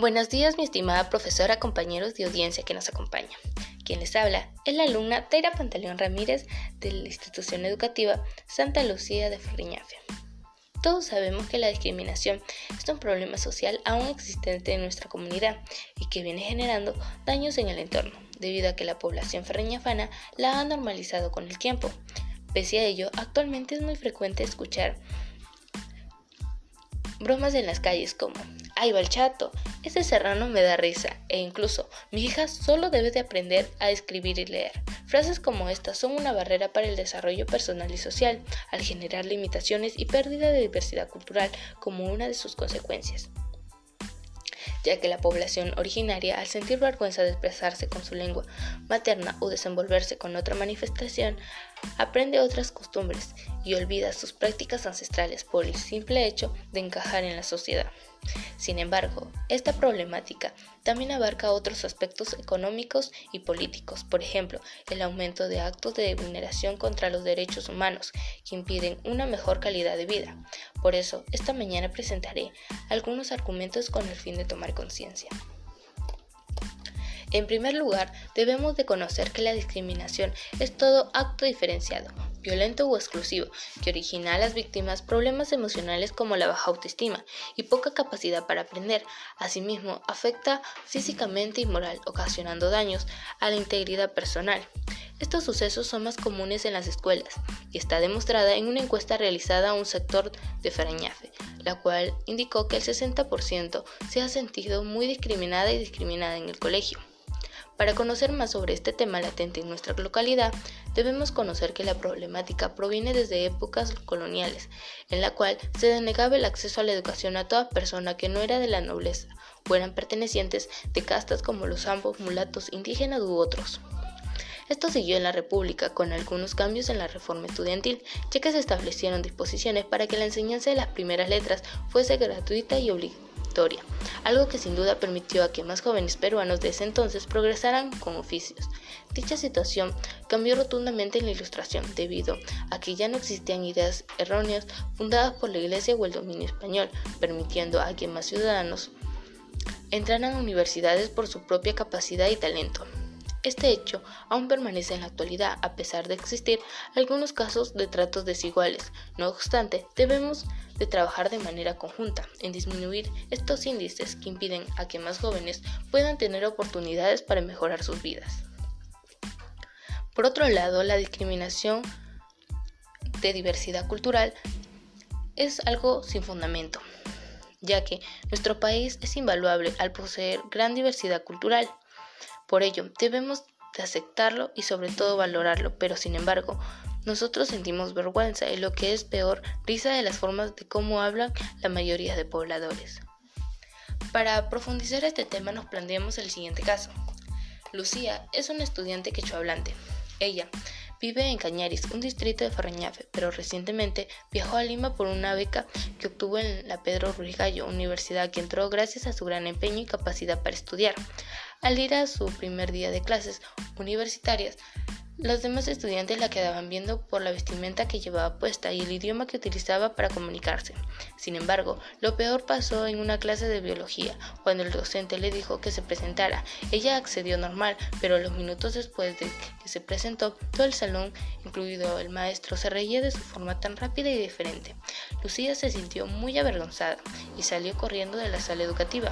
Buenos días, mi estimada profesora, compañeros de audiencia que nos acompaña. Quien les habla es la alumna Taira Pantaleón Ramírez de la institución educativa Santa Lucía de Ferriñafe. Todos sabemos que la discriminación es un problema social aún existente en nuestra comunidad y que viene generando daños en el entorno, debido a que la población ferriñafana la ha normalizado con el tiempo. Pese a ello, actualmente es muy frecuente escuchar bromas en las calles como ¡Ay, va el chato! Ese serrano me da risa. E incluso, mi hija solo debe de aprender a escribir y leer. Frases como estas son una barrera para el desarrollo personal y social, al generar limitaciones y pérdida de diversidad cultural como una de sus consecuencias ya que la población originaria, al sentir vergüenza de expresarse con su lengua materna o desenvolverse con otra manifestación, aprende otras costumbres y olvida sus prácticas ancestrales por el simple hecho de encajar en la sociedad. Sin embargo, esta problemática también abarca otros aspectos económicos y políticos, por ejemplo, el aumento de actos de vulneración contra los derechos humanos que impiden una mejor calidad de vida. Por eso, esta mañana presentaré algunos argumentos con el fin de tomar conciencia. En primer lugar, debemos de conocer que la discriminación es todo acto diferenciado, violento o exclusivo, que origina a las víctimas problemas emocionales como la baja autoestima y poca capacidad para aprender. Asimismo, afecta físicamente y moral, ocasionando daños a la integridad personal. Estos sucesos son más comunes en las escuelas y está demostrada en una encuesta realizada a un sector de Farañafe, la cual indicó que el 60% se ha sentido muy discriminada y discriminada en el colegio. Para conocer más sobre este tema latente en nuestra localidad, debemos conocer que la problemática proviene desde épocas coloniales, en la cual se denegaba el acceso a la educación a toda persona que no era de la nobleza o eran pertenecientes de castas como los ambos, mulatos, indígenas u otros. Esto siguió en la República con algunos cambios en la reforma estudiantil, ya que se establecieron disposiciones para que la enseñanza de las primeras letras fuese gratuita y obligatoria algo que sin duda permitió a que más jóvenes peruanos de ese entonces progresaran con oficios. Dicha situación cambió rotundamente en la ilustración debido a que ya no existían ideas erróneas fundadas por la Iglesia o el dominio español, permitiendo a que más ciudadanos entraran a universidades por su propia capacidad y talento. Este hecho aún permanece en la actualidad a pesar de existir algunos casos de tratos desiguales. No obstante, debemos de trabajar de manera conjunta en disminuir estos índices que impiden a que más jóvenes puedan tener oportunidades para mejorar sus vidas. Por otro lado, la discriminación de diversidad cultural es algo sin fundamento, ya que nuestro país es invaluable al poseer gran diversidad cultural. Por ello, debemos de aceptarlo y sobre todo valorarlo, pero sin embargo, nosotros sentimos vergüenza y lo que es peor, risa de las formas de cómo hablan la mayoría de pobladores. Para profundizar este tema nos planteamos el siguiente caso. Lucía es una estudiante quechohablante. Ella vive en Cañaris, un distrito de Farrañafe, pero recientemente viajó a Lima por una beca que obtuvo en la Pedro Ruiz Gallo, universidad que entró gracias a su gran empeño y capacidad para estudiar. Al ir a su primer día de clases universitarias, los demás estudiantes la quedaban viendo por la vestimenta que llevaba puesta y el idioma que utilizaba para comunicarse. Sin embargo, lo peor pasó en una clase de biología, cuando el docente le dijo que se presentara. Ella accedió normal, pero los minutos después de que se presentó, todo el salón, incluido el maestro, se reía de su forma tan rápida y diferente. Lucía se sintió muy avergonzada y salió corriendo de la sala educativa.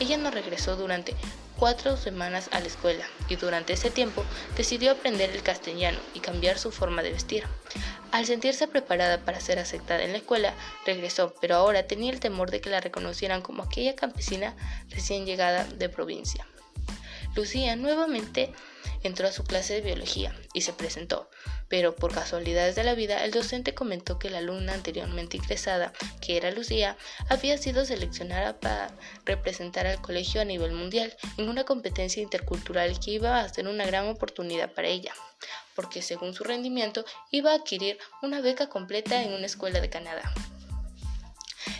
Ella no regresó durante cuatro semanas a la escuela y durante ese tiempo decidió aprender el castellano y cambiar su forma de vestir. Al sentirse preparada para ser aceptada en la escuela, regresó, pero ahora tenía el temor de que la reconocieran como aquella campesina recién llegada de provincia. Lucía nuevamente entró a su clase de biología y se presentó, pero por casualidades de la vida el docente comentó que la alumna anteriormente ingresada, que era Lucía, había sido seleccionada para representar al colegio a nivel mundial en una competencia intercultural que iba a ser una gran oportunidad para ella, porque según su rendimiento iba a adquirir una beca completa en una escuela de Canadá.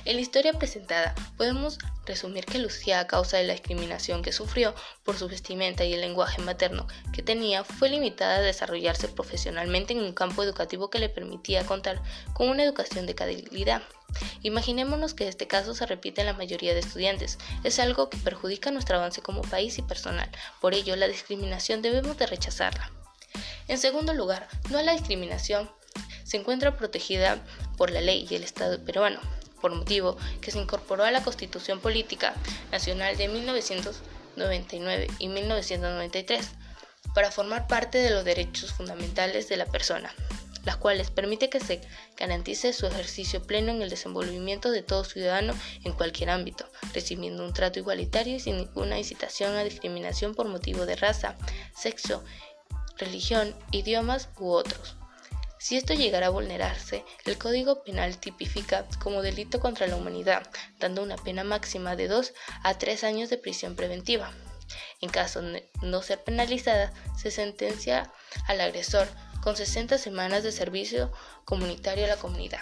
En la historia presentada podemos resumir que Lucía, a causa de la discriminación que sufrió por su vestimenta y el lenguaje materno que tenía, fue limitada a desarrollarse profesionalmente en un campo educativo que le permitía contar con una educación de calidad. Imaginémonos que este caso se repite en la mayoría de estudiantes. Es algo que perjudica nuestro avance como país y personal. Por ello, la discriminación debemos de rechazarla. En segundo lugar, no la discriminación se encuentra protegida por la ley y el Estado peruano, por motivo que se incorporó a la Constitución Política Nacional de 1999 y 1993 para formar parte de los derechos fundamentales de la persona, las cuales permite que se garantice su ejercicio pleno en el desenvolvimiento de todo ciudadano en cualquier ámbito, recibiendo un trato igualitario y sin ninguna incitación a discriminación por motivo de raza, sexo, religión, idiomas u otros. Si esto llegara a vulnerarse, el Código Penal tipifica como delito contra la humanidad, dando una pena máxima de 2 a 3 años de prisión preventiva. En caso de no ser penalizada, se sentencia al agresor con 60 semanas de servicio comunitario a la comunidad.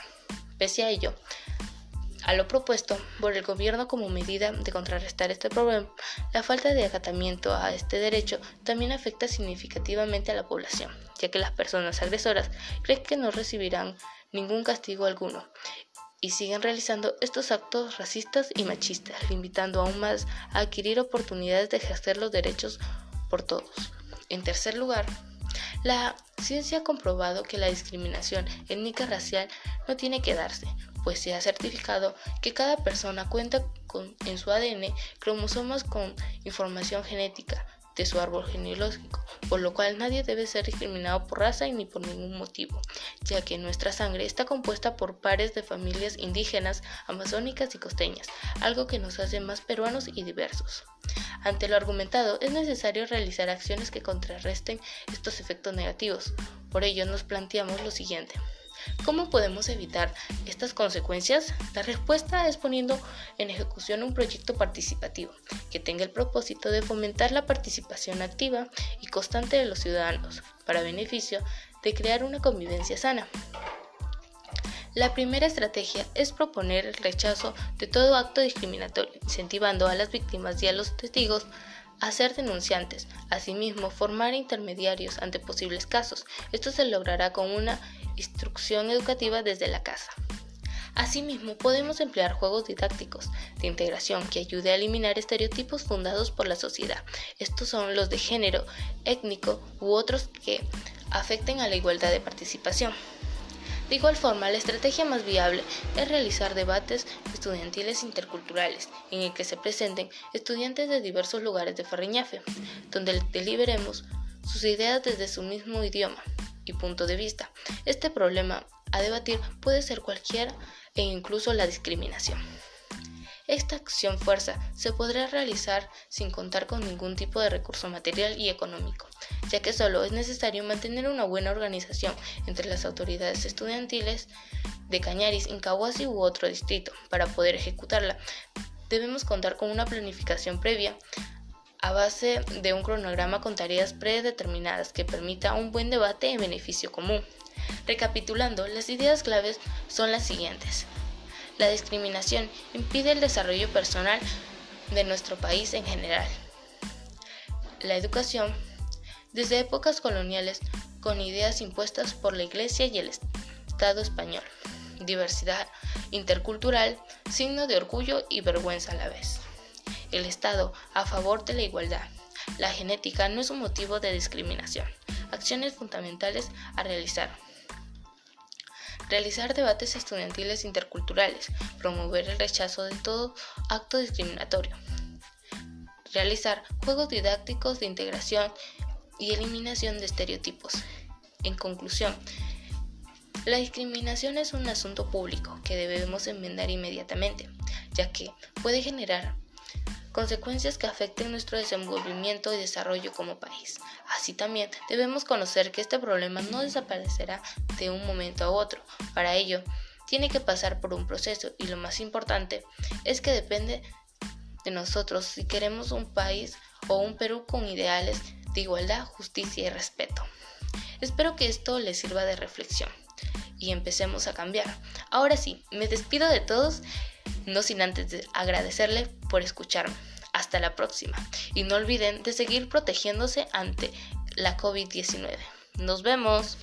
Pese a ello, a lo propuesto por el gobierno como medida de contrarrestar este problema, la falta de acatamiento a este derecho también afecta significativamente a la población, que las personas agresoras creen que no recibirán ningún castigo alguno y siguen realizando estos actos racistas y machistas, limitando aún más a adquirir oportunidades de ejercer los derechos por todos. En tercer lugar, la ciencia ha comprobado que la discriminación étnica racial no tiene que darse, pues se ha certificado que cada persona cuenta con, en su ADN cromosomas con información genética de su árbol genealógico, por lo cual nadie debe ser discriminado por raza ni por ningún motivo, ya que nuestra sangre está compuesta por pares de familias indígenas, amazónicas y costeñas, algo que nos hace más peruanos y diversos. Ante lo argumentado, es necesario realizar acciones que contrarresten estos efectos negativos. Por ello nos planteamos lo siguiente. ¿Cómo podemos evitar estas consecuencias? La respuesta es poniendo en ejecución un proyecto participativo que tenga el propósito de fomentar la participación activa y constante de los ciudadanos para beneficio de crear una convivencia sana. La primera estrategia es proponer el rechazo de todo acto discriminatorio, incentivando a las víctimas y a los testigos a ser denunciantes. Asimismo, formar intermediarios ante posibles casos. Esto se logrará con una instrucción educativa desde la casa. Asimismo, podemos emplear juegos didácticos de integración que ayude a eliminar estereotipos fundados por la sociedad. Estos son los de género, étnico u otros que afecten a la igualdad de participación. De igual forma, la estrategia más viable es realizar debates estudiantiles interculturales en el que se presenten estudiantes de diversos lugares de Farriñafe, donde deliberemos sus ideas desde su mismo idioma y punto de vista. Este problema a debatir puede ser cualquiera e incluso la discriminación. Esta acción fuerza se podrá realizar sin contar con ningún tipo de recurso material y económico, ya que solo es necesario mantener una buena organización entre las autoridades estudiantiles de Cañaris, Incahuasi u otro distrito. Para poder ejecutarla, debemos contar con una planificación previa a base de un cronograma con tareas predeterminadas que permita un buen debate en beneficio común. Recapitulando, las ideas claves son las siguientes. La discriminación impide el desarrollo personal de nuestro país en general. La educación, desde épocas coloniales, con ideas impuestas por la Iglesia y el Estado español. Diversidad intercultural, signo de orgullo y vergüenza a la vez el Estado a favor de la igualdad. La genética no es un motivo de discriminación. Acciones fundamentales a realizar. Realizar debates estudiantiles interculturales. Promover el rechazo de todo acto discriminatorio. Realizar juegos didácticos de integración y eliminación de estereotipos. En conclusión, la discriminación es un asunto público que debemos enmendar inmediatamente, ya que puede generar consecuencias que afecten nuestro desenvolvimiento y desarrollo como país. Así también debemos conocer que este problema no desaparecerá de un momento a otro. Para ello, tiene que pasar por un proceso y lo más importante es que depende de nosotros si queremos un país o un Perú con ideales de igualdad, justicia y respeto. Espero que esto les sirva de reflexión y empecemos a cambiar. Ahora sí, me despido de todos no sin antes agradecerle por escucharme. Hasta la próxima. Y no olviden de seguir protegiéndose ante la COVID-19. Nos vemos.